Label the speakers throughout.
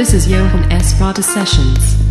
Speaker 1: This is Johan S. Rada Sessions.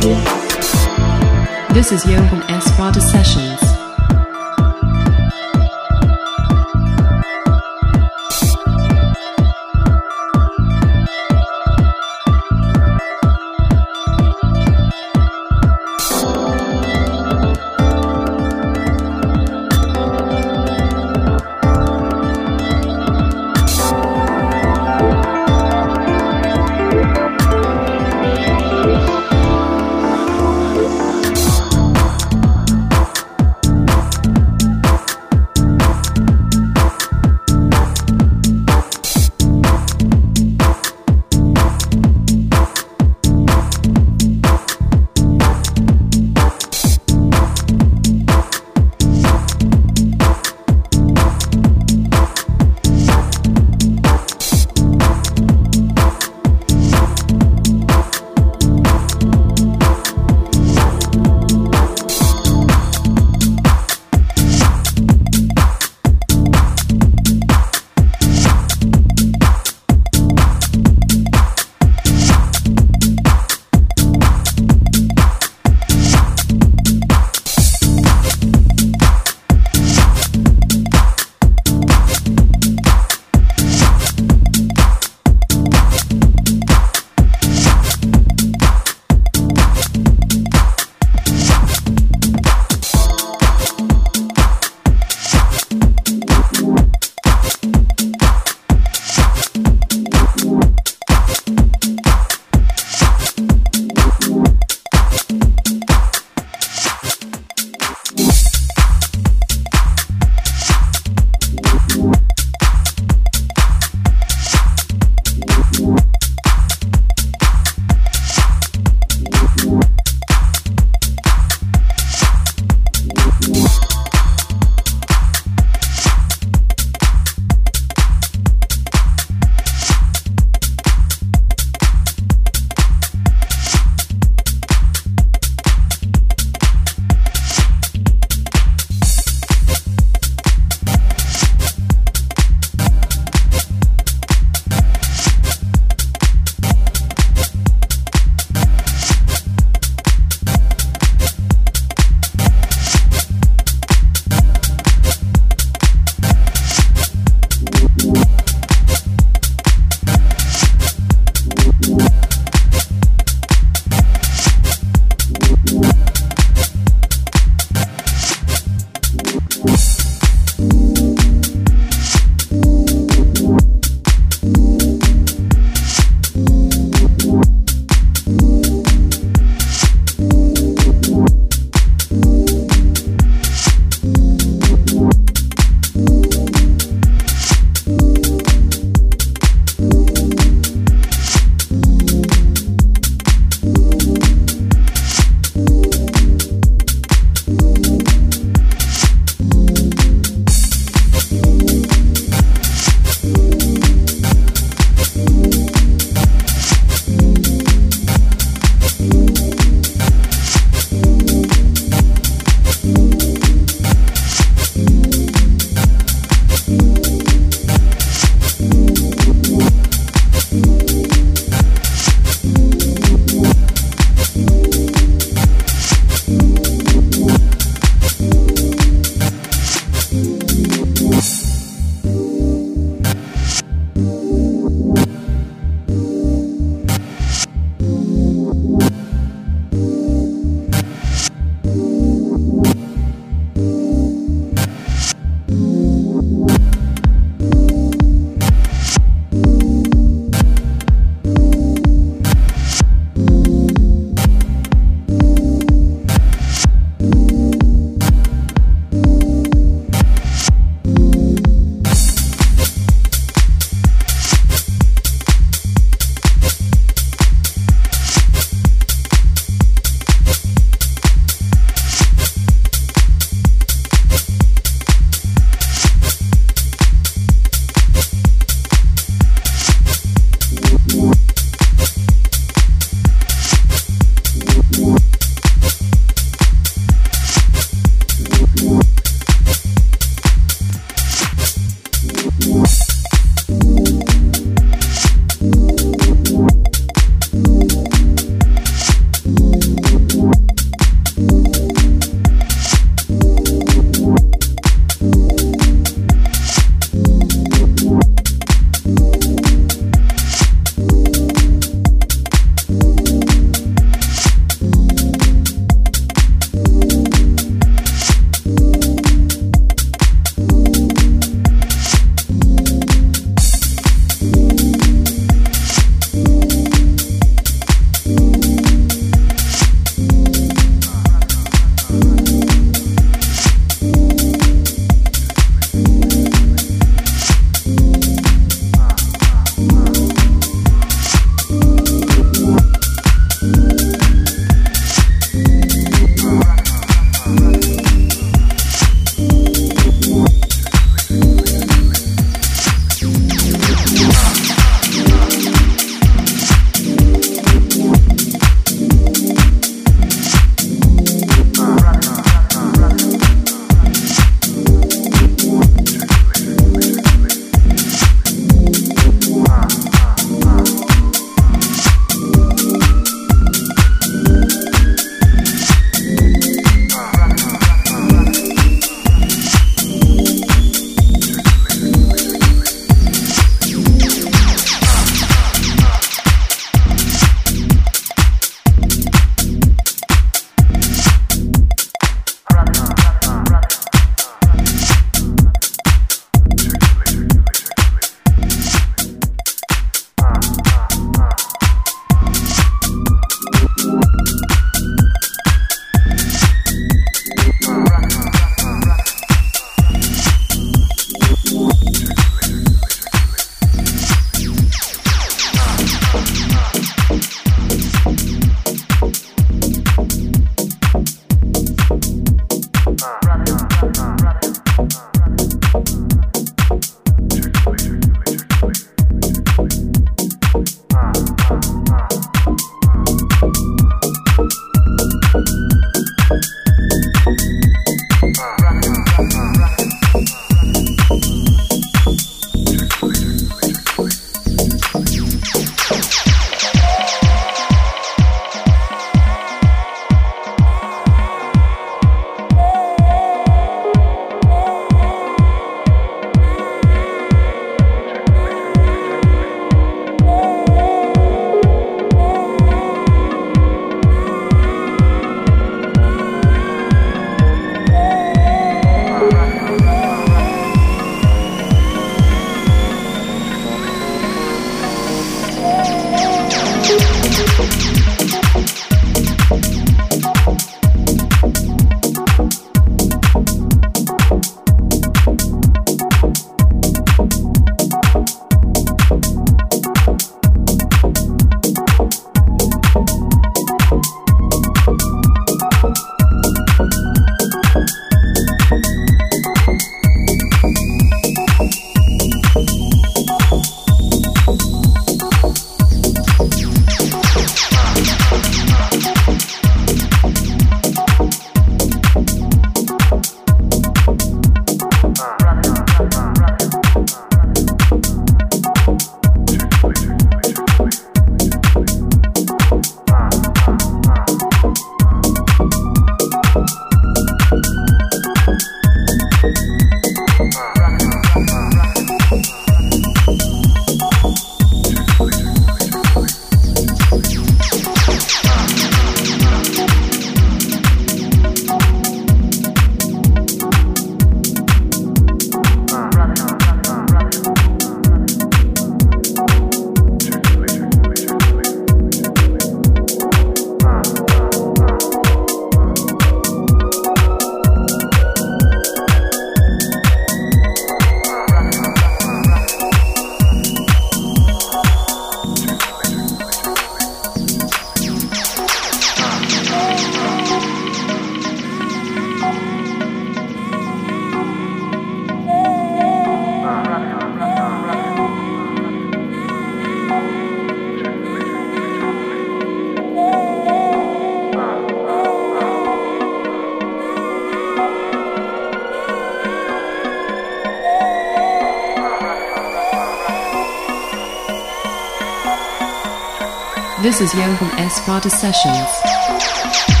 Speaker 1: Is Johan S. Vada Sessions.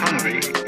Speaker 2: Hungry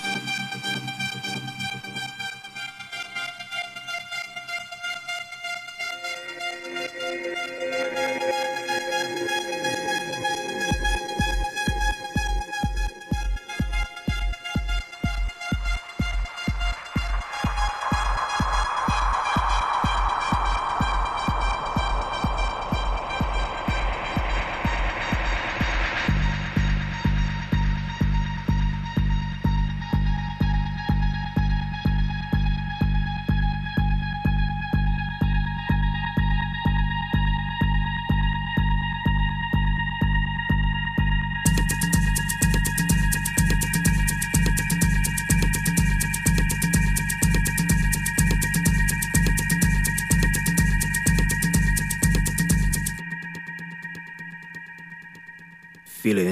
Speaker 3: Feel